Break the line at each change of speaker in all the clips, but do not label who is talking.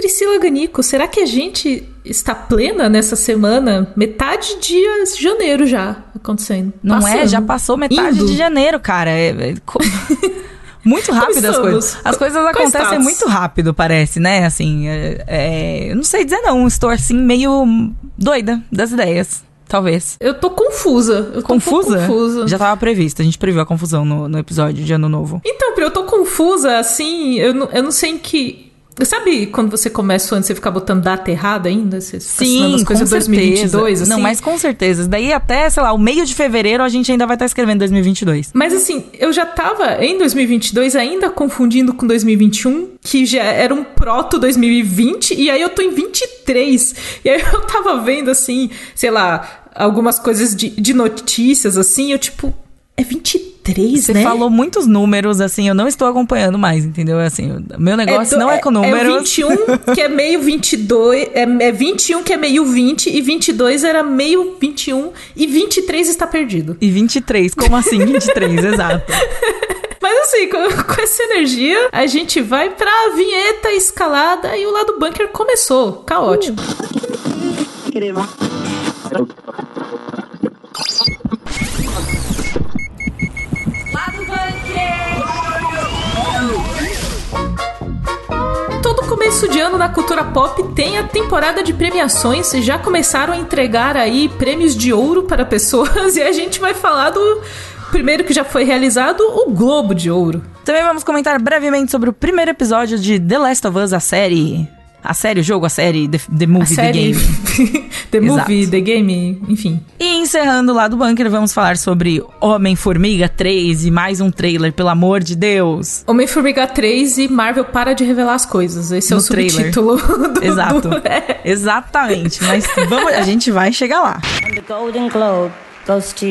Priscila Ganico, será que a gente está plena nessa semana? Metade de janeiro já acontecendo.
Não Passando. é? Já passou metade Indo. de janeiro, cara. É, é, muito rápido as coisas. As coisas acontecem muito rápido, parece, né? Assim, é, é, eu não sei dizer não. Estou assim meio doida das ideias. Talvez.
Eu tô confusa. Eu
confusa?
Tô confusa.
Já tava previsto. A gente previu a confusão no, no episódio de Ano Novo.
Então, eu tô confusa, assim. Eu não, eu não sei em que Sabe quando você começa antes você ficar botando data errada ainda? Você
Sim, as coisas com 2022, assim? Não, mas com certeza. Daí até, sei lá, o meio de fevereiro a gente ainda vai estar escrevendo 2022.
Mas assim, eu já tava em 2022 ainda confundindo com 2021, que já era um proto 2020, e aí eu tô em 23. E aí eu tava vendo assim, sei lá, algumas coisas de, de notícias assim, eu tipo, é 23,
Você
né?
Você falou muitos números, assim, eu não estou acompanhando mais, entendeu? Assim, meu negócio é do, não é, com números. É
21, que é meio 22, é, é 21 que é meio 20, e 22 era meio 21, e 23 está perdido.
E 23, como assim 23? Exato.
Mas assim, com, com, essa energia, a gente vai pra vinheta escalada e o lado bunker começou. Caótico. Uh. Começo de ano na cultura pop tem a temporada de premiações. Já começaram a entregar aí prêmios de ouro para pessoas e a gente vai falar do primeiro que já foi realizado, o Globo de Ouro.
Também vamos comentar brevemente sobre o primeiro episódio de The Last of Us, a série a série, o jogo, a série, The, the Movie,
The
Game.
the Movie, The Game, enfim.
E encerrando lá do bunker, vamos falar sobre Homem-Formiga 3 e mais um trailer, pelo amor de Deus.
Homem-Formiga 3 e Marvel para de revelar as coisas. Esse é no é o trailer. subtítulo do,
Exato.
Do...
É. Exatamente. Mas vamos, a gente vai chegar lá. And the Golden Globe goes to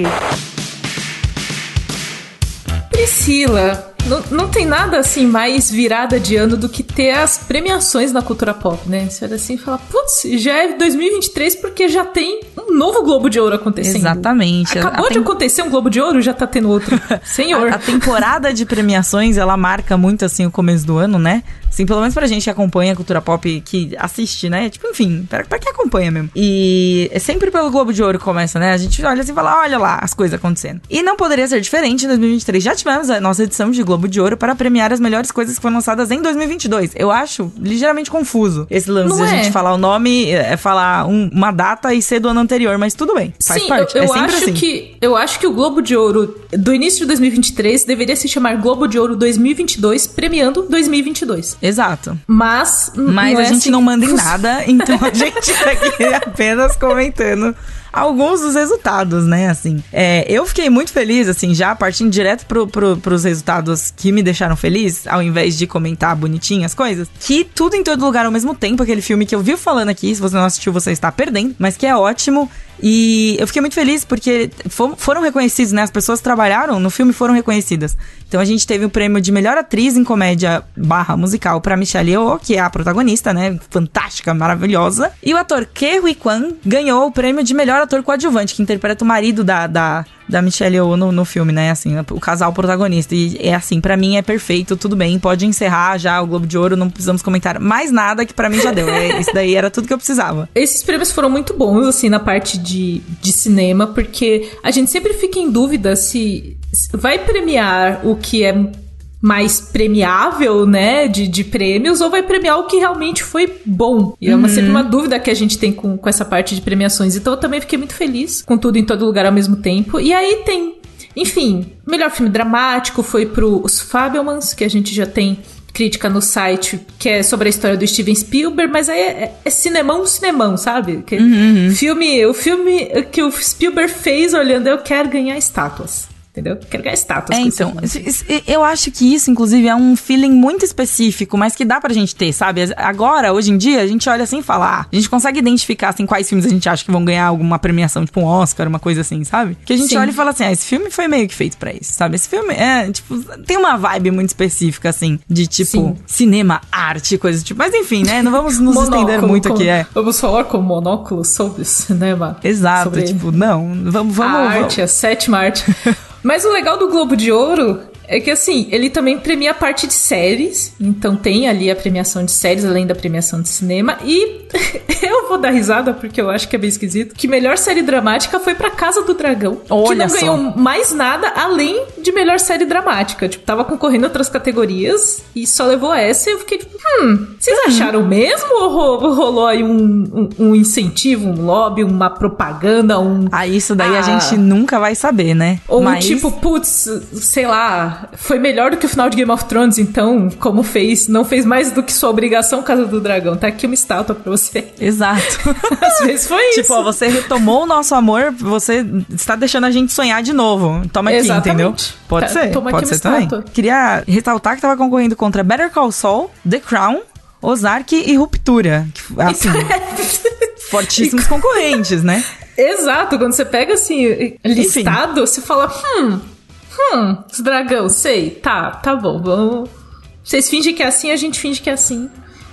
Priscila, não, não tem nada assim mais virada de ano do que ter as premiações na cultura pop, né? Você olha assim e fala, putz, já é 2023 porque já tem um novo Globo de Ouro acontecendo.
Exatamente.
Acabou a de tem... acontecer um Globo de Ouro, já tá tendo outro. Senhor.
A, a, temporada de premiações, ela marca muito assim o começo do ano, né? Assim, pelo menos pra gente que acompanha a cultura pop, que assiste, né? Tipo, enfim, pra, pra quem acompanha mesmo. E é sempre pelo Globo de Ouro que começa, né? A gente olha assim e fala, olha lá as coisas acontecendo. E não poderia ser diferente em 2023. Já tivemos a nossa edição de Globo de Ouro para premiar as melhores coisas que foram lançadas em 2022. Eu acho ligeiramente confuso esse lance não de a gente é. falar o nome, é falar um, uma data e ser do ano anterior, mas tudo bem. Faz
Sim,
parte.
Eu, eu
é
acho
assim.
que eu acho que o Globo de Ouro do início de 2023 deveria se chamar Globo de Ouro 2022, premiando 2022.
Exato.
Mas
mas a é gente assim... não manda em nada, então a gente tá aqui apenas comentando alguns dos resultados, né? Assim, é, eu fiquei muito feliz, assim, já partindo direto pro, pro, pros resultados que me deixaram feliz, ao invés de comentar bonitinho as coisas, que tudo em todo lugar ao mesmo tempo, aquele filme que eu vi falando aqui, se você não assistiu, você está perdendo, mas que é ótimo. E eu fiquei muito feliz porque foram reconhecidos, né? As pessoas que trabalharam no filme foram reconhecidas. Então a gente teve o prêmio de melhor atriz em comédia barra musical para Michelle Yeoh, que é a protagonista, né? Fantástica, maravilhosa. E o ator Ke Huy Kwan ganhou o prêmio de melhor ator coadjuvante, que interpreta o marido da, da da Michelle Yeoh no, no filme, né? Assim, o casal protagonista. E é assim, para mim é perfeito, tudo bem, pode encerrar já o Globo de Ouro, não precisamos comentar mais nada que para mim já deu. É, isso daí era tudo que eu precisava.
Esses prêmios foram muito bons, assim, na parte de, de cinema, porque a gente sempre fica em dúvida se vai premiar o que é mais premiável, né, de, de prêmios, ou vai premiar o que realmente foi bom. E é uma, uhum. sempre uma dúvida que a gente tem com, com essa parte de premiações. Então eu também fiquei muito feliz com tudo em todo lugar ao mesmo tempo. E aí tem, enfim, melhor filme dramático foi pro Os Fabelmans, que a gente já tem crítica no site que é sobre a história do Steven Spielberg, mas aí é, é, é cinemão, cinemão, sabe? Que uhum, uhum. Filme, o filme que o Spielberg fez olhando, eu quero ganhar estátuas entendeu? Quero ganhar status.
É, então, eu acho que isso, inclusive, é um feeling muito específico, mas que dá pra gente ter, sabe? Agora, hoje em dia, a gente olha assim e fala, ah, a gente consegue identificar, assim, quais filmes a gente acha que vão ganhar alguma premiação, tipo um Oscar, uma coisa assim, sabe? Que a gente Sim. olha e fala assim, ah, esse filme foi meio que feito pra isso, sabe? Esse filme é, tipo, tem uma vibe muito específica, assim, de tipo, Sim. cinema, arte, coisa tipo. Mas enfim, né? Não vamos nos estender muito com, aqui, é.
Vamos falar com monóculo sobre cinema.
Exato, sobre... tipo, não, vamos, vamos.
A arte,
vamos.
a sétima arte. Mas o legal do Globo de Ouro É que assim, ele também premia a parte de séries, então tem ali a premiação de séries, além da premiação de cinema. E eu vou dar risada, porque eu acho que é bem esquisito, que melhor série dramática foi pra Casa do Dragão.
Olha
que não
só.
ganhou mais nada além de melhor série dramática. Tipo, tava concorrendo outras categorias e só levou essa e eu fiquei tipo, hum, vocês acharam mesmo ou ro- rolou aí um, um, um incentivo, um lobby, uma propaganda, um.
Ah, isso daí a
Ah.
gente nunca vai saber, né?
Ou
Mas...
tipo, putz, sei lá, foi melhor do que o final de Game of Thrones, então, como fez, não fez mais do que sua obrigação Casa do Dragão. Tá aqui uma estátua pra você.
Exato.
Às vezes foi isso.
tipo, ó, você retomou o nosso amor, você está deixando a gente sonhar de novo. Toma aqui,
Exatamente.
entendeu? Pode
Tá,
ser, pode ser também. Queria ressaltar que tava concorrendo contra Better Call Saul, The Crown, Ozark e Ruptura. Que, Assim, fortíssimos concorrentes, né?
Exato, quando você pega assim, listado, você fala, hum, hum, dragão, sei, tá, tá bom, vamos. Vocês fingem que é assim, a gente finge que é assim.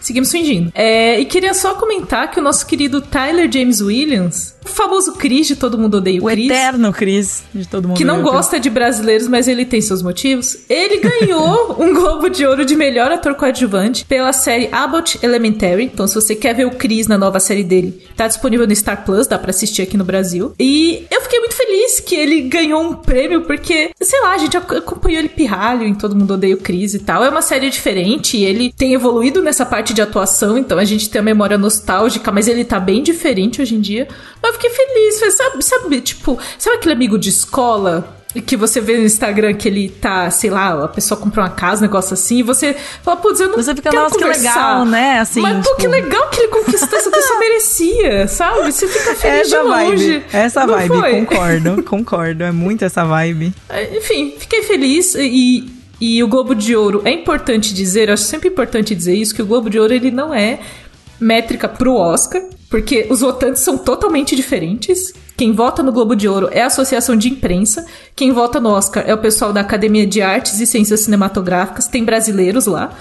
Seguimos fingindo. É, e queria só comentar que o nosso querido Tyler James Williams, o famoso Chris de Todo Mundo Odeia o,
O
Chris,
eterno Chris de todo mundo.
que não
o
gosta de brasileiros, mas ele tem seus motivos. Ele ganhou um Globo de Ouro de melhor ator coadjuvante pela série Abbott Elementary. Então, se você quer ver o Chris na nova série dele, tá disponível no Star Plus, dá pra assistir aqui no Brasil. E eu fiquei muito feliz que ele ganhou um prêmio, porque, sei lá, a gente ac- acompanhou ele pirralho em Todo Mundo Odeia o Chris e tal. É uma série diferente e ele tem evoluído nessa parte de atuação, então a gente tem a memória nostálgica, mas ele tá bem diferente hoje em dia. Mas fiquei feliz, foi, sabe, sabe, tipo, sabe aquele amigo de escola que você vê no Instagram que ele tá, sei lá, a pessoa comprou uma casa, um negócio assim, e você fala, putz, eu não
Você fica,
quero
nossa, que legal, né? Assim,
Mas, pô,
tipo-
que legal que ele conquistou essa pessoa merecia, sabe? Você fica feliz
Essa
de longe.
vibe, essa
Não
vibe,
foi?
concordo, concordo. É muito essa vibe.
É, Enfim, fiquei feliz e, e o Globo de Ouro é importante dizer, eu acho sempre importante dizer isso, que o Globo de Ouro ele não é métrica pro Oscar, porque os votantes são totalmente diferentes. Quem vota no Globo de Ouro é a Associação de Imprensa, quem vota no Oscar é o pessoal da Academia de Artes e Ciências Cinematográficas, tem brasileiros lá,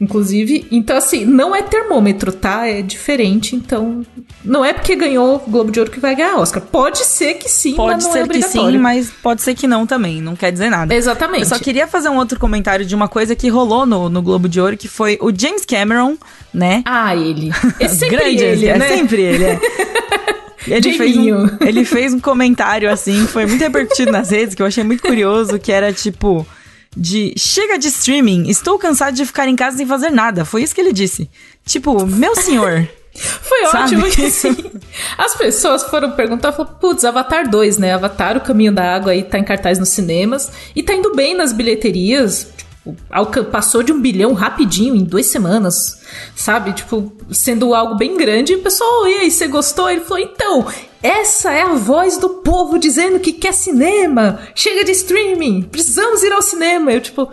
inclusive. Então, assim, não é termômetro, tá? É diferente, então não é porque ganhou o Globo de Ouro que vai ganhar Oscar. Pode ser que sim,
Pode
é
ser que
obrigatório.
sim, mas pode ser que não também. Não quer dizer nada.
Exatamente.
Eu só queria fazer um outro comentário de uma coisa que rolou no, no Globo de Ouro, que foi o James Cameron, né?
Ah, ele. É sempre
Grande,
ele,
é
né?
sempre ele, é. Ele fez, um, ele fez um comentário assim, foi muito repercutido nas redes, que eu achei muito curioso, que era tipo de chega de streaming, estou cansado de ficar em casa sem fazer nada. Foi isso que ele disse. Tipo, meu senhor.
Foi
Sabe?
ótimo que assim, as pessoas foram perguntar, falaram, putz, Avatar 2, né? Avatar, o Caminho da Água aí tá em cartaz nos cinemas e tá indo bem nas bilheterias. Tipo, passou de um bilhão rapidinho, em duas semanas, sabe? Tipo, sendo algo bem grande. E o pessoal, e aí, você gostou? Ele falou, então, essa é a voz do povo dizendo que quer cinema. Chega de streaming, precisamos ir ao cinema. Eu, tipo,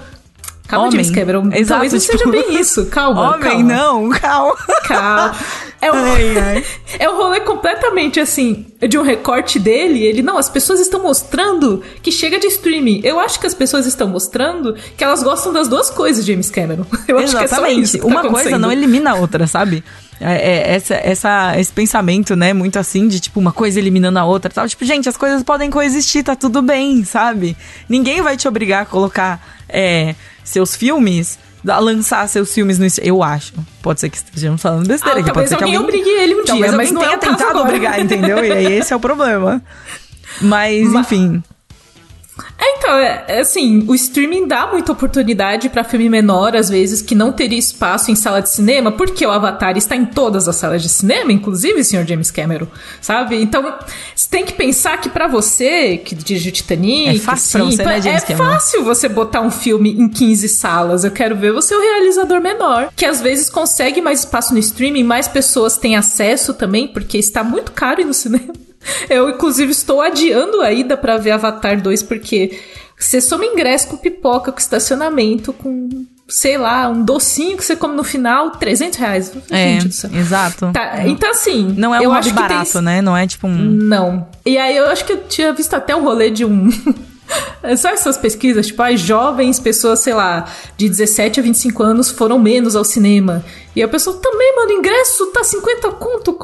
calma,
Homem.
James Cameron.
Exato,
Talvez não
tipo,
seja bem isso. Calma,
Homem,
calma.
não, calma.
Calma. É um,
Ai, ai.
é um rolê completamente assim, de um recorte dele. Ele, não, as pessoas estão mostrando que chega de streaming. Eu acho que as pessoas estão mostrando que elas gostam das duas coisas, James Cameron. Eu acho que é só
Exatamente.
isso. tá
Uma coisa não elimina a outra, sabe? É, é, essa, essa, esse pensamento, né, muito assim, de tipo, uma coisa eliminando a outra tal. Tipo, gente, as coisas podem coexistir, tá tudo bem, sabe? Ninguém vai te obrigar a colocar é, seus filmes, a lançar seus filmes no. Eu acho. Pode ser que estejamos falando besteira
Ah,
aqui. Pode ser que
alguém obrigue ele um dia, mas não é
tenha tentado
agora.
obrigar, entendeu? E aí esse é o problema. Mas,
Ma-
enfim.
Então, é, é assim, o streaming dá muita oportunidade pra filme menor, às vezes, que não teria espaço em sala de cinema, porque o Avatar está em todas as salas de cinema, inclusive, senhor James Cameron, sabe? Então, você tem que pensar que pra você, que dirige o Titanic,
É fácil
assim,
você, né, James
é
Cameron?
fácil você botar um filme em 15 salas. Eu quero ver você o realizador menor, que às vezes consegue mais espaço no streaming, mais pessoas têm acesso também, porque está muito caro ir no cinema. Eu, inclusive, estou adiando a ida pra ver Avatar 2, porque você soma ingresso com pipoca, com estacionamento, com, sei lá, um docinho que você come no final, 300 reais.
É, exato.
Tá, então, assim.
Não é um
eu
hobby
que tem-
barato, né? Não é tipo um.
não. E aí eu acho que eu tinha visto até um rolê de um. Sabe essas pesquisas? Tipo, as jovens pessoas, sei lá, de 17 a 25 anos foram menos ao cinema. E a pessoa também, mano, ingresso tá 50 conto.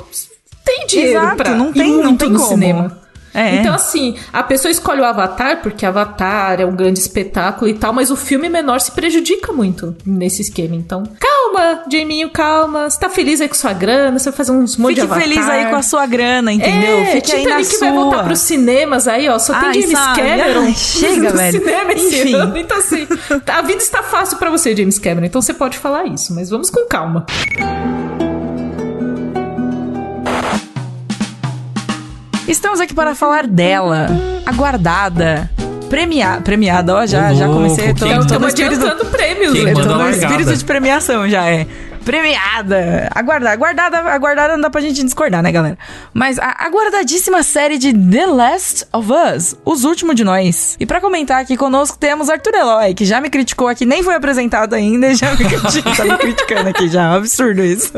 Tem dinheiro
Exato,
pra
não tem- não
muito
tem
no
como.
cinema.
É.
Então, assim, a pessoa escolhe o Avatar porque Avatar é um grande espetáculo e tal, mas o filme menor se prejudica muito nesse esquema. Então, calma, Jaminho, calma. Você tá feliz aí com sua grana, você vai fazer uns monte de
Fique
Avatar.
feliz aí com a sua grana, entendeu?
É,
Fique aí na
Titanic
sua.
vai voltar pros cinemas aí, ó. Só tem
Ai,
James
sabe?
Cameron
Ai, chega,
no
velho.
cinema
Enfim.
ano. Então, assim, a vida está fácil pra você, James Cameron. Então você pode falar isso, mas vamos com calma.
Estamos aqui para falar dela, aguardada, premiada, premiada, ó, já,
Ô,
já comecei, tô, tô no
Estamos
espírito,
adiantando prêmios, né?
tô no
largada?
espírito de premiação já, é. Premiada, aguardada, aguardada, aguardada não dá pra gente discordar, né, galera? Mas a aguardadíssima série de The Last of Us, Os Últimos de Nós. E pra comentar aqui conosco temos Arthur Eloy, que já me criticou aqui, nem foi apresentado ainda e já me, critica, tá me criticando aqui já, é um absurdo isso.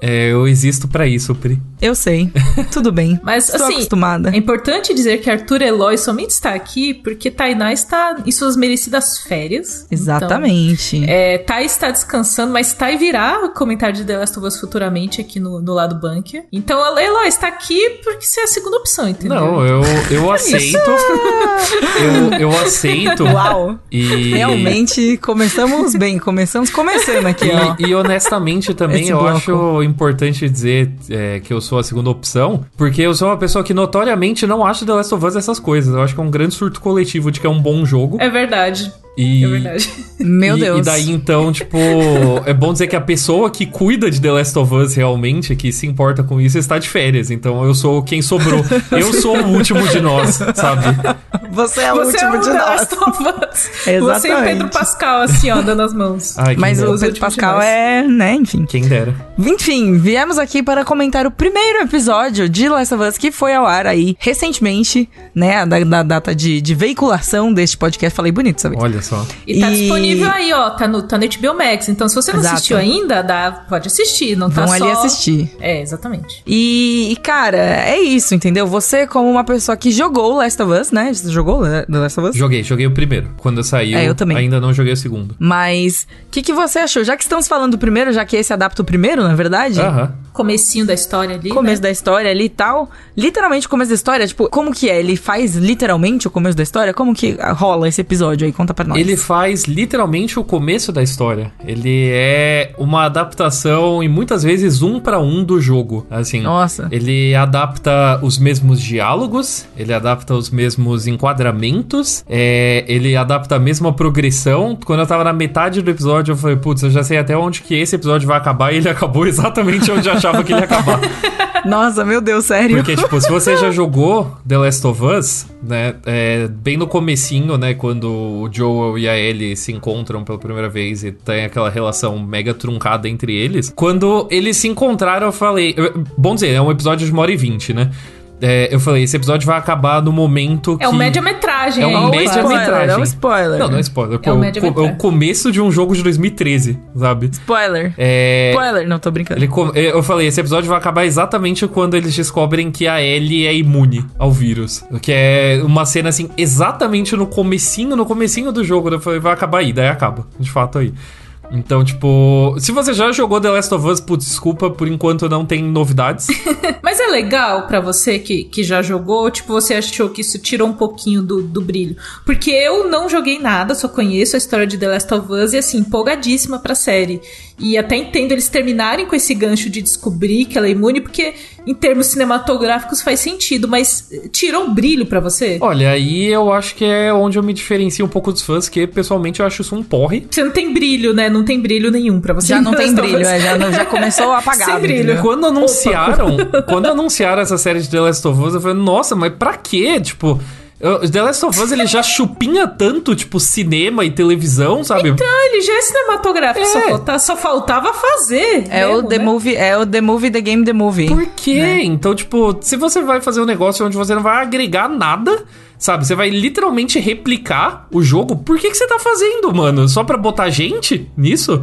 É, eu existo pra isso, Pri.
Eu sei, tudo bem,
Mas,
estou
assim,
acostumada.
É importante dizer que Arthur Eloy somente está aqui porque Tainá está em suas merecidas férias.
Exatamente.
Então, é, Tai está descansando, mas Tai virá comentário de The Last of Us futuramente aqui no, no lado bunker. Então a Eloy está aqui porque você é a segunda opção, entendeu?
Não, eu, eu aceito. eu, eu aceito.
Uau!
E,
Realmente começamos bem, começamos começando aqui, ó.
E, e honestamente também
Esse
eu
bloco.
acho importante dizer é, que eu sou a segunda opção, porque eu sou uma pessoa que notoriamente não acha The Last of Us essas coisas. Eu acho que é um grande surto coletivo de que é um bom jogo.
É verdade.
E,
É verdade.
Meu
e,
Deus.
E daí, então, tipo, é bom dizer que a pessoa que cuida de The Last of Us realmente, que se importa com isso, está de férias. Então eu sou quem sobrou. Eu sou o último de nós, sabe?
Você é o
Você é
último
o
de
The
nós.
Last of Us. Você e o
Exatamente.
Pedro Pascal, assim, ó, dando as mãos.
Ai,
Mas
dera.
o Pedro Pascal é, né, enfim.
Quem dera.
Enfim, viemos aqui para comentar o primeiro episódio de Last of Us que foi ao ar aí recentemente, né, da, da data de, de veiculação deste podcast. Falei bonito, sabe?
Olha só.
E tá
E-
disponível aí, ó. Tá no, tá no HBO Max. Então, se você não
Exato.
assistiu ainda, dá, pode assistir. Não tá
Vão
só...
ali assistir.
É, exatamente.
E, e, cara, é isso, entendeu? Você, como uma pessoa que jogou Last of Us, né? Você jogou The Last of Us?
Joguei, joguei o primeiro. Quando saiu,
É, eu também.
ainda não joguei o segundo.
Mas, o que, que você achou? Já que estamos falando do primeiro, já que esse adapta o primeiro, na verdade?
Aham.
Comecinho da história ali,
começo
né?
da história ali e tal. Literalmente o começo da história, tipo, como que é? Ele faz literalmente o começo da história? Como que rola esse episódio aí? Conta pra nós.
Ele faz literalmente o começo da história. Ele é uma adaptação e muitas vezes um pra um do jogo. Assim,
Nossa.
ele adapta os mesmos diálogos, ele adapta os mesmos enquadramentos, é, ele adapta a mesma progressão. Quando eu tava na metade do episódio, eu falei, putz, eu já sei até onde que esse episódio vai acabar e ele acabou exatamente onde eu achava que ele ia acabar.
Nossa, meu Deus, sério.
Porque, tipo, se você já jogou The Last of Us, né, é, bem no comecinho, né, quando o Joel e a Ellie se encontram pela primeira vez e tem aquela relação mega truncada entre eles, quando eles se encontraram, eu falei... Bom dizer, é um episódio de uma hora e vinte, né? É, eu falei, esse episódio vai acabar no momento que...
É um média-metragem
É um
um
média-metragem.
é um spoiler.
Não, não é spoiler.
É um
pô,
média-metragem.
é o começo de um jogo de 2013, sabe?
Spoiler.
É...
Spoiler, não tô brincando.
Ele com- eu falei, esse episódio vai acabar exatamente quando eles descobrem que a Ellie é imune ao vírus. Que é uma cena, assim, exatamente no comecinho, no comecinho do jogo. Eu falei, vai acabar aí, daí acaba. De fato aí. Então, tipo, se você já jogou The Last of Us, putz, desculpa, por enquanto não tem novidades.
Mas é legal pra você que, que já jogou, tipo, você achou que isso tirou um pouquinho do, do brilho. Porque eu não joguei nada, só conheço a história de The Last of Us e, assim, empolgadíssima pra série. E até entendo eles terminarem com esse gancho de descobrir que ela é imune, porque em termos cinematográficos faz sentido, mas eh, tirou o brilho pra você?
Olha, aí eu acho que é onde eu me diferencio um pouco dos fãs, que pessoalmente eu acho isso um porre.
Você não tem brilho, né? Não tem brilho nenhum pra você.
Já não tem brilho, é, já, não- já começou apagado.
Sem brilho.
entendeu?
Quando anunciaram, quando anunciaram essa série de The Last of Us, eu falei, nossa, mas pra quê? Tipo, The Last of Us ele já chupinha tanto, tipo, cinema e televisão, sabe?
Ah, ele já é cinematográfico,
É.
Só, falta- só faltava fazer.
É o
mesmo,
The
né?
Movie, é o The Movie, The Game, The Movie.
Por quê?
Né?
Então, tipo, se você vai fazer um negócio onde você não vai agregar nada, sabe? Você vai literalmente replicar o jogo, por que, que você tá fazendo, mano? Só pra botar gente nisso?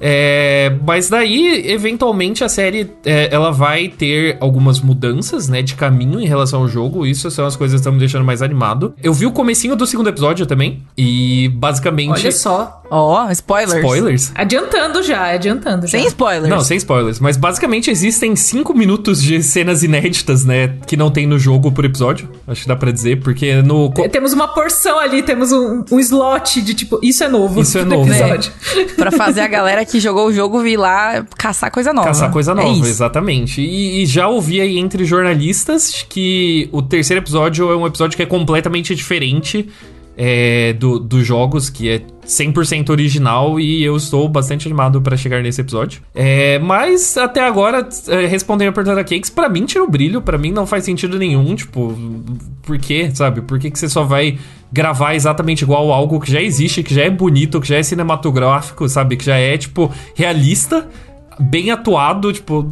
É, mas daí, eventualmente, a série é, ela vai ter algumas mudanças, né, de caminho em relação ao jogo. Isso são as coisas que estão me deixando mais animado. Eu vi o comecinho do segundo episódio também. E basicamente.
Olha só.
Ó, spoilers.
Spoilers?
Adiantando já, adiantando já.
Sem spoilers.
Não, sem spoilers. Mas basicamente existem cinco minutos de cenas inéditas, né? Que não tem no jogo por episódio. Acho que dá pra dizer, porque no.
Temos uma porção ali, temos um, um slot de tipo, isso é novo.
Isso é
no
novo.
Episódio.
pra fazer a galera que jogou o jogo vir lá caçar coisa nova.
Caçar coisa
É
nova,
isso.
exatamente. E, e já ouvi aí entre jornalistas que o terceiro episódio é um episódio que é completamente diferente é, do, dos jogos, que é 100% original e eu estou bastante animado pra chegar nesse episódio. É, mas até agora, é, respondendo a pergunta da Cakes, pra mim tira o brilho, pra mim não faz sentido nenhum, tipo, por quê, sabe? Por que, que você só vai gravar exatamente igual algo que já existe, que já é bonito, que já é cinematográfico, sabe? Que já é, tipo, realista, bem atuado, tipo,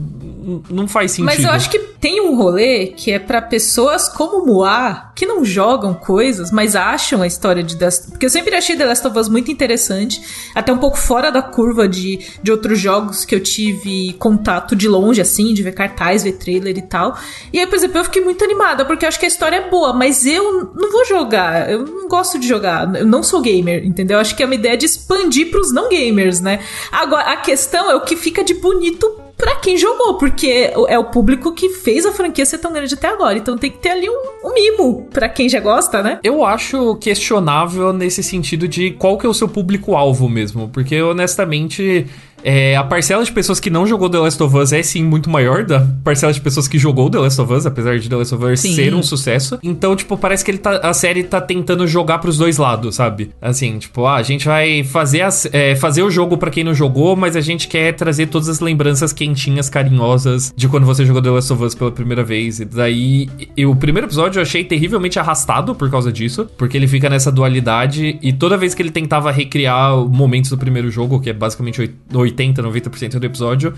não faz sentido.
Mas eu acho que tem um rolê que é pra pessoas como Moá, que não jogam coisas, mas acham a história de Last Porque eu sempre achei The Last of Us muito interessante, até um pouco fora da curva de, de outros jogos que eu tive contato de longe, assim, de ver cartaz, ver trailer e tal. E aí, por exemplo, eu fiquei muito animada, porque eu acho que a história é boa, mas eu não vou jogar, eu não gosto de jogar, eu não sou gamer, entendeu? Eu acho que é uma ideia de expandir pros não gamers, né? Agora, a questão é o que fica de bonito pra quem jogou, porque é o público que fez a franquia ser tão grande até agora. Então tem que ter ali um, um mimo pra quem já gosta, né?
Eu acho questionável nesse sentido de qual que é o seu público-alvo mesmo. Porque, honestamente, é, a parcela de pessoas que não jogou The Last of Us é sim muito maior da parcela de pessoas que jogou The Last of Us, apesar de The Last of Us
Sim.
ser um sucesso. Então, tipo, parece que ele tá, a série tá tentando jogar pros dois lados, sabe? Assim, tipo, ah, a gente vai fazer, as- é, fazer o jogo pra quem não jogou, mas a gente quer trazer todas as lembranças quentinhas, carinhosas de quando você jogou The Last of Us pela primeira vez. E daí, e o primeiro episódio eu achei terrivelmente arrastado por causa disso, porque ele fica nessa dualidade e toda vez que ele tentava recriar momentos do primeiro jogo, que é basicamente oit- 80, 90% do episódio,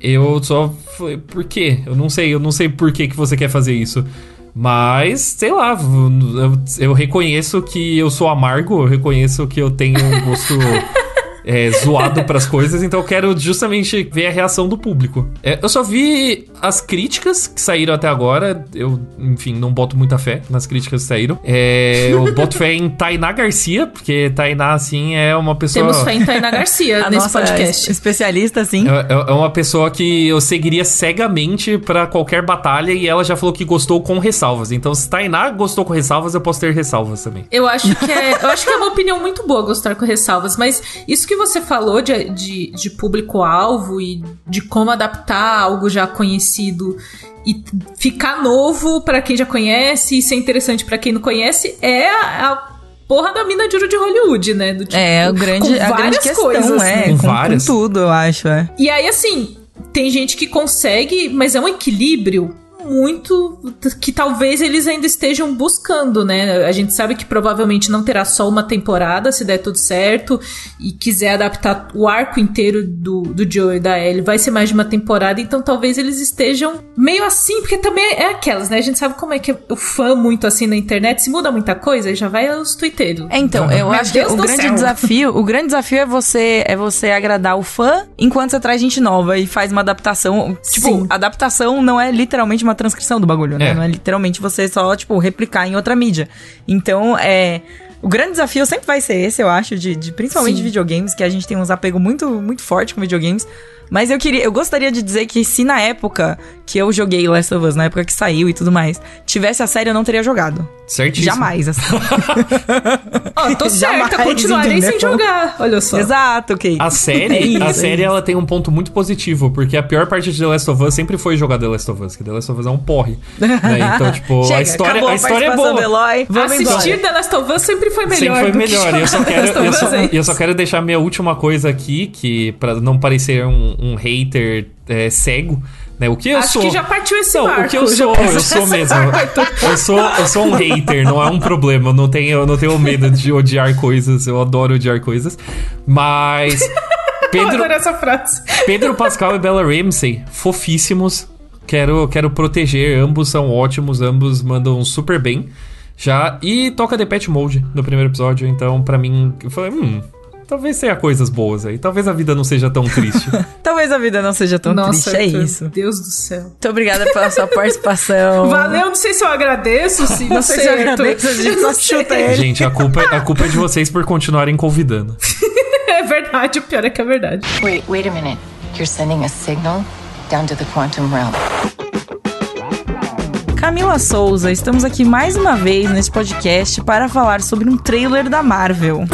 eu só falei, por quê? Eu não sei, eu não sei por que, que você quer fazer isso. Mas, sei lá, eu, eu reconheço que eu sou amargo, eu reconheço que eu tenho um gosto é, zoado pras coisas, então eu quero justamente ver a reação do público. É, eu só vi as críticas que saíram até agora, eu, enfim, não boto muita fé nas críticas que saíram. É, eu boto fé em Tainá Garcia, porque Tainá, assim, é uma pessoa...
Temos fé em Tainá Garcia nesse podcast.
especialista, assim.
É, é- é uma pessoa que eu seguiria cegamente pra qualquer batalha e ela já falou que gostou com ressalvas. Então, se Tainá gostou com ressalvas, eu posso ter ressalvas também.
Eu acho que é, eu acho que é uma opinião muito boa gostar com ressalvas, mas isso que você falou de, de, de público-alvo e de como adaptar algo já conhecido e ficar novo pra quem já conhece e ser interessante pra quem não conhece é a, a porra da mina de ouro de Hollywood, né? Do tipo,
É, o grande,
com
a grande
várias
questão,
coisas,
é.
Com
Com,
várias.
com tudo, eu acho, é.
E aí, assim, tem gente que consegue, mas é um equilíbrio muito que talvez eles ainda estejam buscando, né? A gente sabe que provavelmente não terá só uma temporada, se der tudo certo, e quiser adaptar o arco inteiro do, do Joe e da Ellie, vai ser mais de uma temporada, então talvez eles estejam meio assim, porque também é aquelas, né? A gente sabe como é que é o fã muito assim na internet, se muda muita coisa, aí já vai aos twitteiros.
É, então, eu
Meu
acho que o grande
céu.
desafio, o grande desafio é você é você agradar o fã enquanto você traz gente nova e faz uma adaptação. Tipo,
Sim.
adaptação não é literalmente uma transcrição do bagulho, né?
É.
Não é literalmente você só, tipo, replicar em outra mídia. Então, é. O grande desafio sempre vai ser esse, eu acho, de, de- principalmente
Sim.
de videogames, que a gente tem uns apego muito, muito forte com videogames. Mas eu queria, eu gostaria de dizer que se na época que eu joguei Last of Us, na época que saiu e tudo mais, tivesse a série, eu não teria jogado.
Certíssimo.
Jamais, assim.
Ó, tô certa, continuarei sem jogar. Olha só.
Exato, Kate.
A série,
É isso,
a
é
série
isso.
ela tem um ponto muito positivo, porque a pior parte de The Last of Us sempre foi jogar The Last of Us, que The Last of Us é um porre. né? Então, tipo,
Chega,
a história,
acabou
a história é boa.
do Eloy, vamos
Assistir
embora.
The Last of Us sempre foi melhor.
Sempre foi melhor. E eu só quero, eu só,
é
eu só quero deixar minha última coisa aqui, que para não parecer um, um hater é, cego, né? O que eu
Acho
sou?
que já partiu esse
não,
barco.
o que eu sou, eu sou mesmo. Eu sou, eu sou um hater, não é um problema. Eu não tenho, eu não tenho medo de odiar coisas. Eu adoro odiar coisas. Mas.
Eu
Pedro,
adoro essa frase.
Pedro Pascal e Bella Ramsey, fofíssimos. Quero, quero proteger, ambos são ótimos, ambos mandam super bem. Já. E toca The Pet Mode no primeiro episódio, então pra mim, eu falei, hum, talvez tenha coisas boas aí. Talvez a vida não seja tão triste.
Talvez a vida não seja tão
Nossa,
triste, é
Arthur,
isso.
Deus do céu.
Muito obrigada pela sua participação.
Valeu, não sei se eu agradeço, se não,
Não sei se eu agradeço, a gente só
sei.
chuta ele.
Gente, a culpa, a culpa é de vocês por continuarem convidando.
É verdade, o pior é que é verdade.
Wait, wait a minute. You're sending a signal down to the quantum realm.
Camila Souza, estamos aqui mais uma vez neste podcast para falar sobre um trailer da Marvel.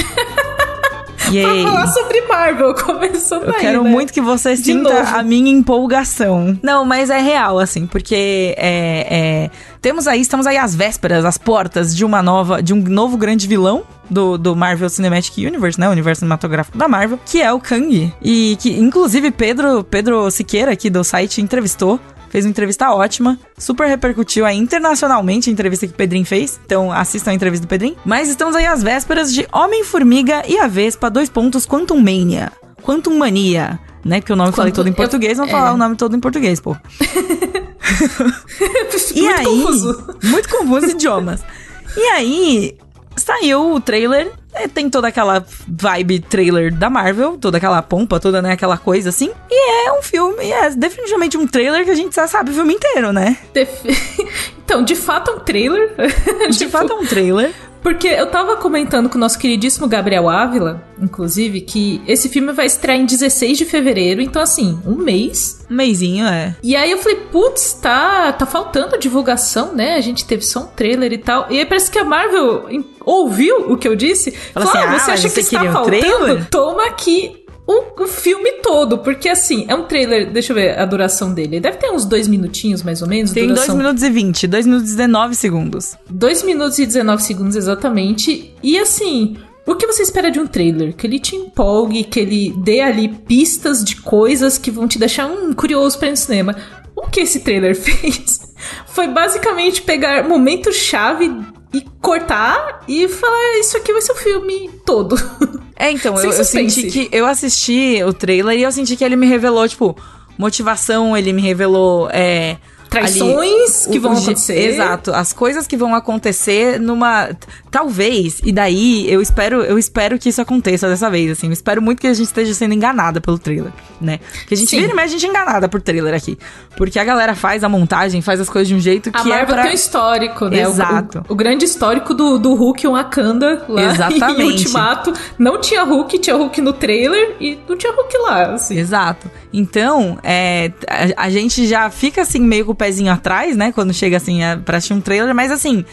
Yay!
Falar sobre Marvel, começando
Eu
aí,
quero
né?
muito que você sinta a minha empolgação. Não, mas é real, assim, porque é, é, temos aí, estamos aí às vésperas, às portas de uma nova, de um novo grande vilão do, do Marvel Cinematic Universe, né? O universo cinematográfico da Marvel, que é o Kang. E que, inclusive, Pedro, Pedro Siqueira, aqui do site, entrevistou. Fez uma entrevista ótima, super repercutiu aí internacionalmente a entrevista que o Pedrinho fez. Então assistam a entrevista do Pedrinho. Mas estamos aí às vésperas de Homem-Formiga e a Vespa, dois pontos, Quantum Mania. Quantum Mania, né? Porque o nome eu falei todo em português, vamos
eu-
falar
é.
o nome todo em português, pô. E
Muito
aí,
confuso.
muito confuso idiomas. E aí, saiu o trailer. É, Tem toda aquela vibe trailer da Marvel, toda aquela pompa, toda, né, aquela coisa assim. E é um filme, é definitivamente um trailer que a gente já sabe o filme inteiro, né?
Def- Então, de fato é um trailer.
De
Tipo,
fato é um trailer.
Porque eu tava comentando com o nosso queridíssimo Gabriel Ávila, inclusive, que esse filme vai estrear em 16 de fevereiro, então assim, um mês.
Um meizinho, é.
E aí eu falei, putz, tá, tá faltando divulgação, né? A gente teve só um trailer e tal. E aí parece que a Marvel ouviu o que eu disse.
Fala
Falou,
assim,
ah,
ah,
você
mas
acha que está
queria um
faltando?
trailer?
Toma aqui o, filme todo. Porque assim, é um trailer, deixa eu ver a duração dele. Deve ter uns dois minutinhos, mais ou menos.
Tem 2
duração
minutos e 20, 2 minutos e 19 segundos.
2 minutos e 19 segundos exatamente. E assim, o que você espera de um trailer? Que ele te empolgue, que ele dê ali pistas de coisas que vão te deixar um curioso pra ir no cinema. O que esse trailer fez foi basicamente pegar momento-chave e cortar e falar: "Ah, Isso aqui vai ser o filme todo.
É, então, eu, eu senti que. Eu assisti o trailer e eu senti que ele me revelou, tipo, motivação, ele me revelou. É,
Traições
ali,
que
o-
vão
o
acontecer.
Exato, as coisas que vão acontecer numa. Talvez, e daí eu espero, eu espero que isso aconteça dessa vez, assim. Eu espero muito que a gente esteja sendo enganada pelo trailer, né? Que a gente
Sim.
vira mexe, a gente é enganada por trailer aqui. Porque a galera faz a montagem, faz as coisas de um jeito
A
que
Marvel
é pra.
tem um histórico, né? O-
Exato.
O, o grande histórico do, do Hulk Wakanda lá
Exatamente.
em Ultimato. Não tinha Hulk, tinha Hulk no trailer e não tinha Hulk lá, assim.
Exato. Então, é, a, a gente já fica assim, meio o pezinho atrás, né? Quando chega assim a, pra assistir um trailer, mas assim.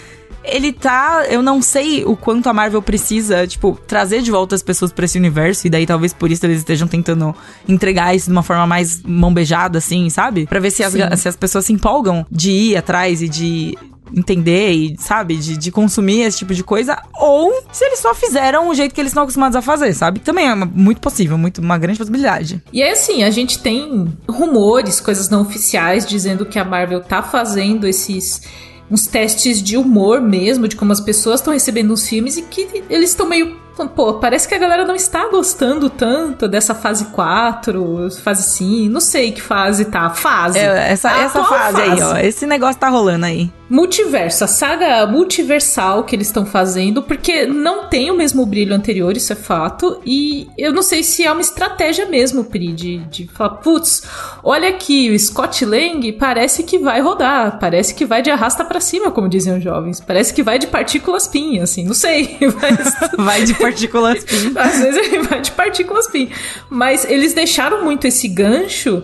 Ele tá. Eu não sei o quanto a Marvel precisa, tipo, trazer de volta as pessoas pra esse universo. E daí talvez por isso eles estejam tentando entregar isso de uma forma mais mão beijada, assim, sabe? Pra ver se as, se as pessoas se empolgam de ir atrás e de entender e, sabe, de, de consumir esse tipo de coisa, ou se eles só fizeram o jeito que eles estão acostumados a fazer, sabe? Também é uma- muito possível, muito, uma grande possibilidade.
E aí, assim, a gente tem rumores, coisas não oficiais, dizendo que a Marvel tá fazendo esses. uns testes de humor mesmo, de como as pessoas estão recebendo os filmes e que eles estão meio. Pô, parece que a galera não está gostando tanto dessa fase 4, fase 5, não sei que fase tá. Fase.
É, essa,
A
essa
atual
fase, aí, ó. Esse negócio tá rolando aí.
Multiverso, a saga multiversal que eles estão fazendo, porque não tem o mesmo brilho anterior, isso é fato, e eu não sei se é uma estratégia mesmo, Pri, de, de falar, putz, olha aqui, o Scott Lang parece que vai rodar, parece que vai de arrasta pra cima, como diziam os jovens, parece que vai de partículas pin, assim, não sei, mas
Vai de partículas pin.
às vezes ele vai de partículas pin. Mas eles deixaram muito esse gancho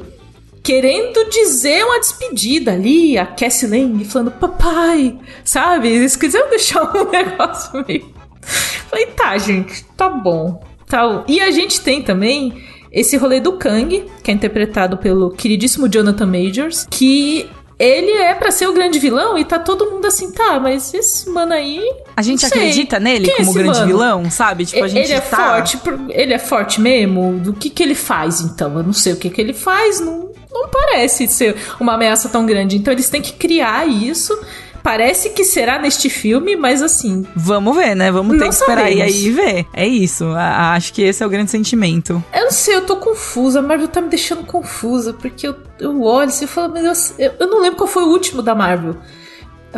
querendo dizer uma despedida ali, a Cassie Lang falando papai, sabe? Eles quiseram deixar um negócio meio. Falei, tá, gente, tá bom. Tá. E a gente tem também esse rolê do Kang, que é interpretado pelo queridíssimo Jonathan Majors, que ele é pra ser o grande vilão e tá todo mundo assim, tá, mas esse mano aí.
A gente acredita nele
Quem é
como
esse
grande
mano?
vilão, sabe? Tipo, a gente
ele é
tá...
forte, ele é forte mesmo? Do que que ele faz então? Eu não sei o que que ele faz, não, não parece ser uma ameaça tão grande. Então eles têm que criar isso. Parece que será neste filme, mas assim,
Vamos ver, né? Vamos ter que esperar aí, aí e ver. É isso. A- acho que esse é o grande sentimento.
eu não sei, eu tô confusa. A Marvel tá me deixando confusa, porque eu, eu olho assim e falo, Deus, eu, eu não lembro qual foi o último da Marvel.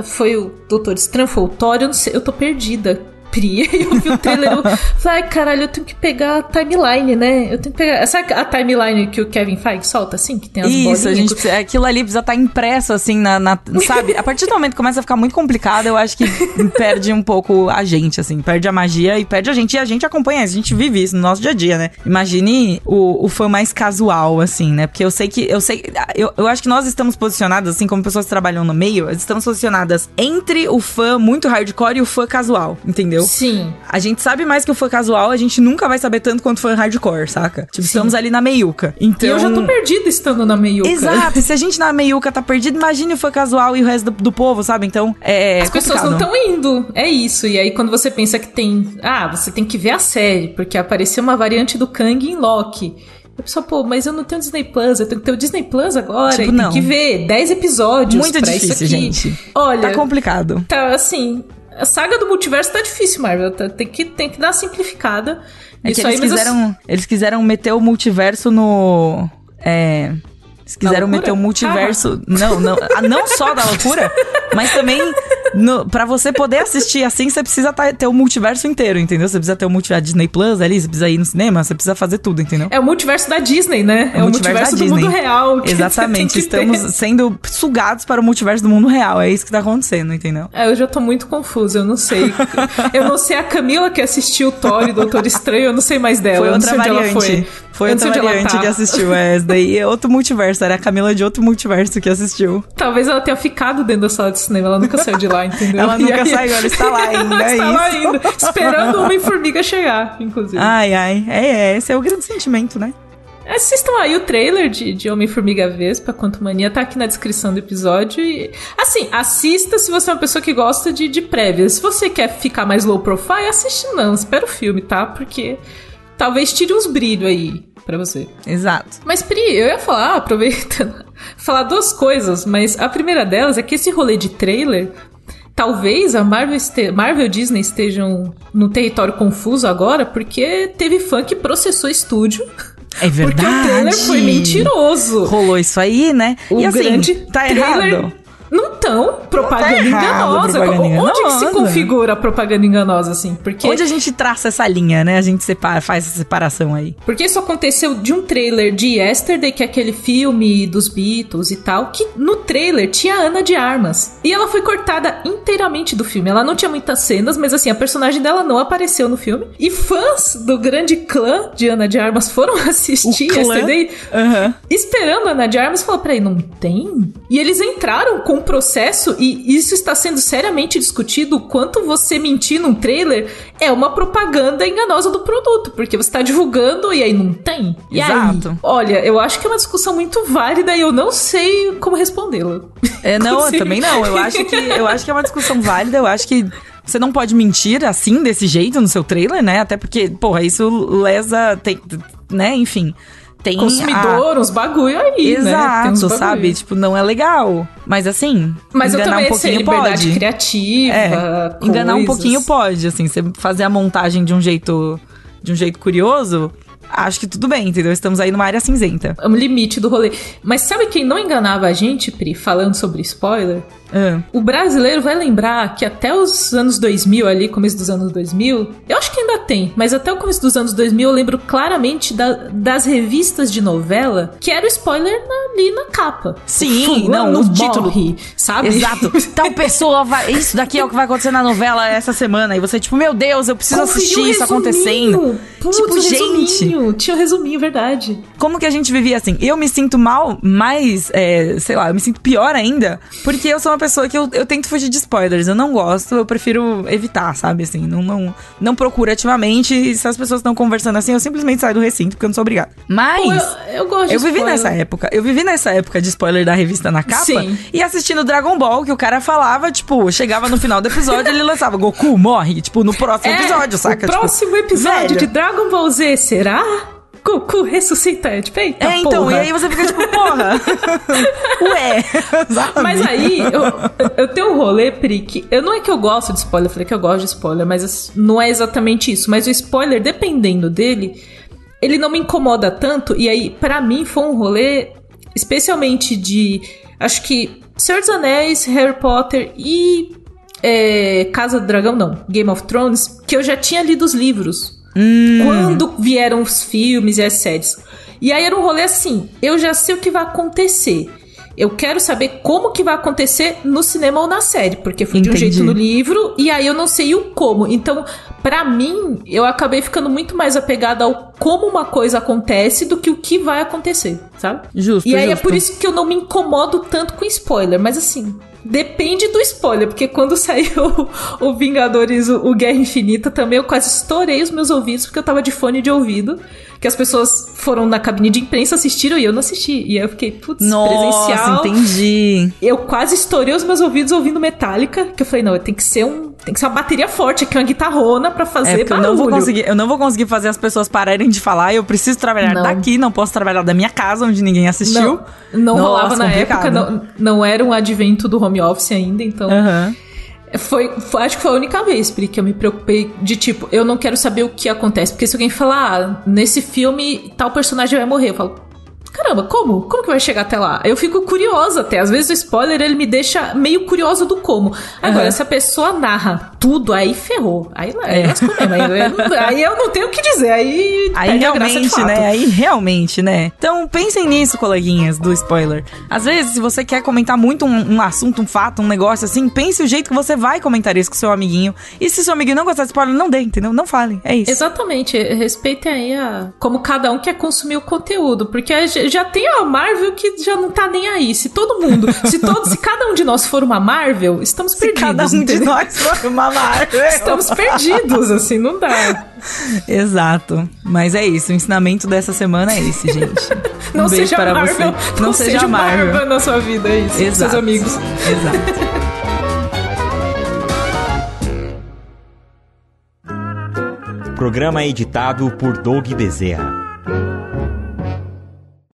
Foi o Doutor Estranho, foi o Thor, eu não sei, eu tô perdida. Pri. Eu vi o trailer eu falei, ai caralho, eu tenho que pegar a timeline, né? Eu tenho que pegar. Sabe a timeline que o Kevin Feige solta, assim? Que tem as
Isso, a gente precisa- aquilo ali precisa estar impresso, assim, na, na- Sabe? A partir do momento que começa a ficar muito complicado, eu acho que perde um pouco a gente, assim. Perde a magia e perde a gente. E a gente acompanha isso, a gente vive isso no nosso dia a dia, né? Imagine o, o fã mais casual, assim, né? Porque eu sei que. Eu sei. Eu, eu acho que nós estamos posicionados, assim, como pessoas que trabalham no meio, estamos posicionadas entre o fã muito hardcore e o fã casual, entendeu?
Sim.
A gente sabe mais que o fã casual, a gente nunca vai saber tanto quanto fã hardcore, saca? Tipo,
Sim.
estamos ali na meiuca. Então.
E eu já tô perdida estando na meiuca.
Exato, e se a gente na meiuca tá perdido, imagine o fã casual e o resto do, do povo, sabe? Então, é.
As pessoas não
complicado.
estão indo. É isso. E aí, quando você pensa que tem. Ah, você tem que ver a série, porque apareceu uma variante do Kang em Loki. A pessoa, pô, mas eu não tenho Disney Plus, eu tenho que ter o Disney Plus agora.
Tipo,
e
não.
tem que ver 10 episódios.
Muito difícil, gente.
Olha,
Tá complicado.
tá assim. A saga do multiverso tá difícil, Marvel. Tá- tem, que, tem que dar uma simplificada.
É
Isso aí,
eles
eu-
quiseram, eles quiseram meter o multiverso no. É. Eles quiseram meter o multiverso. Não, não. ah, Não só da loucura, mas também. No, pra você poder assistir assim, você precisa tá- ter o multiverso inteiro, entendeu? Você precisa ter o multiverso Disney Plus ali, você precisa ir no cinema, você precisa fazer tudo, entendeu?
É o multiverso da Disney, né? É, o multiverso,
da
do mundo real.
Exatamente. Estamos
ter.
sendo sugados para o multiverso do mundo real. É isso que tá acontecendo, entendeu?
É, eu já tô muito confusa, eu não sei. eu não sei a Camila que assistiu Thor e Doutor Estranho, eu não sei mais dela.
Foi outra variante.
foi.
Foi outra variante
tá.
que assistiu. É, essa daí é outro multiverso. Era a Camila de outro multiverso que assistiu.
Talvez ela tenha ficado dentro da sala de cinema, ela nunca saiu de lá, entendeu?
Ela
E
nunca
aí-
saiu, ela está lá ainda. é
está lá
isso.
ainda, esperando o Homem-Formiga chegar, inclusive.
Ai, ai. É, é, esse é o grande sentimento, né?
Assistam aí o trailer de, de Homem-Formiga Vespa, Quanto Mania, tá aqui na descrição do episódio. E, assim, assista se você é uma pessoa que gosta de, de prévias. Se você quer ficar mais low profile, assiste não, espera o filme, tá? Porque talvez tire uns brilhos aí pra você.
Exato.
Mas, Pri, eu ia falar, aproveitando, falar duas coisas, mas a primeira delas é que esse rolê de trailer, talvez a Marvel, este- Marvel e Disney estejam num território confuso agora, porque teve fã que processou estúdio.
É verdade.
Porque o trailer foi mentiroso.
Rolou isso aí, né?
O
e assim,
grande
tá errado.
Não tão propaganda
errado
enganosa.
propaganda
Onde que se
enganosa.
configura a propaganda enganosa, assim? Porque
Onde a gente traça essa linha, né? A gente separa, faz essa separação aí.
Porque isso aconteceu de um trailer de Yesterday, que é aquele filme dos Beatles e tal, que no trailer tinha a Ana de Armas. E ela foi cortada inteiramente do filme. Ela não tinha muitas cenas, mas assim, a personagem dela não apareceu no filme. E fãs do grande clã de Ana de Armas foram assistir? Yesterday
Aham.
esperando Ana de Armas e falou: peraí, não tem? E eles entraram com o processo, e isso está sendo seriamente discutido: quanto você mentir num trailer é uma propaganda enganosa do produto, porque você está divulgando e aí não tem. E
Exato.
aí, olha, eu acho que é uma discussão muito válida e eu não sei como respondê-la.
É, não, eu também não. Eu acho que eu acho que é uma discussão válida. Eu acho que você não pode mentir assim, desse jeito, no seu trailer, né? Até porque, porra, isso lesa. Tem, né? Enfim. Tem. a-
Consumidor, uns bagulho aí, né?
Exato,
bagulho.
sabe? Tipo, não é legal. Mas assim,
Mas eu
enganar
também
um
sei
pouquinho pode.
criativa.
É, enganar um pouquinho pode, assim, você fazer a montagem de um jeito de um jeito curioso, acho que tudo bem, entendeu? Estamos aí numa área cinzenta.
É um limite do rolê. Mas sabe quem não enganava a gente, Pri, falando sobre spoiler?
Ah,
O brasileiro vai lembrar que até os anos 2000, ali, começo dos anos 2000, eu acho que ainda tem, mas até o começo dos anos 2000 eu lembro claramente da- das revistas de novela que era o spoiler na- ali na capa.
Sim,
Fulano
não, o título.
morre, sabe?
Exato. Tal pessoa vai. Isso daqui é o que vai acontecer na novela essa semana. E você, tipo, meu Deus, eu preciso
Conferiu
assistir isso acontecendo.
Putz,
tipo, gente.
Tinha um resuminho, verdade.
Como que a gente vivia assim? Eu me sinto mal, mais, é, sei lá, eu me sinto pior ainda, porque eu sou uma pessoa que eu, eu tento fugir de spoilers. Eu não gosto, eu prefiro evitar, sabe? Assim, não, não, não procuro ativamente. E se as pessoas estão conversando assim, eu simplesmente saio do recinto, porque eu não sou obrigada. Mas.
Pô, eu, eu gosto de
Eu vivi
spoiler.
nessa época. Eu vivi nessa época de spoiler da revista na capa.
Sim.
E assistindo Dragon Ball, que o cara falava, tipo, chegava no final do episódio, ele lançava Goku morre, tipo, no próximo
É,
episódio, saca?
O
Tipo,
próximo episódio
velho.
de Dragon Ball Z será? Goku ressuscita. É, tipo, eita,
É, então,
porra.
e aí você fica tipo, porra. Ué, sabe?
Mas aí, eu, eu tenho um rolê, Pri, que eu não é que eu gosto de spoiler, eu falei que eu gosto de spoiler, mas as- não é exatamente isso. Mas o spoiler, dependendo dele, ele não me incomoda tanto. E aí, pra mim, foi um rolê especialmente de. Acho que Senhor dos Anéis, Harry Potter e. é, Casa do Dragão, não, Game of Thrones, que eu já tinha lido os livros.
Hum.
Quando vieram os filmes e as séries. E aí era um rolê assim, eu já sei o que vai acontecer. Eu quero saber como que vai acontecer no cinema ou na série, porque foi de um
Entendi.
jeito no livro e aí eu não sei o como. Então, pra mim, eu acabei ficando muito mais apegada ao como uma coisa acontece do que o que vai acontecer, sabe?
Justo,
E aí é
justo.
por isso que eu não me incomodo tanto com spoiler, mas assim, depende do spoiler, porque quando saiu o Vingadores, o, Guerra Infinita, também eu quase estourei os meus ouvidos, porque eu tava de fone de ouvido, que as pessoas foram na cabine de imprensa, assistiram e eu não assisti. E aí eu fiquei, putz,
Nossa,
presencial.
entendi.
Eu quase estourei os meus ouvidos ouvindo Metallica, que eu falei, não, tem que ser um, tem que ser uma bateria forte aqui, uma guitarrona pra fazer
É porque eu
barulho.
não vou conseguir, eu não vou conseguir fazer as pessoas pararem de falar. Eu preciso trabalhar
Não.
daqui, não posso trabalhar da minha casa onde ninguém assistiu.
Não, não
Nossa,
rolava na
complicado.
época, não, não era um advento do home office ainda, então
Aham.
Foi, foi- acho que foi a única vez, Pri, que eu me preocupei de tipo, eu não quero saber o que acontece. Porque se alguém falar, ah, nesse filme tal personagem vai morrer, eu falo, caramba, como? Como que vai chegar até lá? Eu fico curiosa até. Às vezes o spoiler ele me deixa meio curiosa do como. Agora,
Aham.
se a pessoa narra tudo, aí ferrou. Aí, aí,
É.
mesmo. Aí, eu não- aí eu não tenho o que dizer. Aí,
Aí
de
realmente, né? Aí realmente, né? Então pensem nisso, coleguinhas do spoiler. Às vezes, se você quer comentar muito um, um assunto, um fato, um negócio assim, pense o jeito que você vai comentar isso com seu amiguinho. E se seu amiguinho não gostar de spoiler, não dê, entendeu? Não falem. É isso.
Exatamente, respeitem aí a, como cada um quer consumir o conteúdo, porque já tem a Marvel que já não tá nem aí. Se todo mundo, se todo, se cada um de nós for uma Marvel, estamos
Se
perdidos.
cada um de
entendeu?
nós for uma Marvel.
Estamos perdidos, assim, não dá.
Exato. Mas é isso. O ensinamento dessa semana é esse, gente. Um
Não
beijo
seja
para
Marvel,
você. Não, seja Marvel.
na sua vida, é isso.
Exato.
Seus amigos.
Exato.
Programa editado por Doug Bezerra.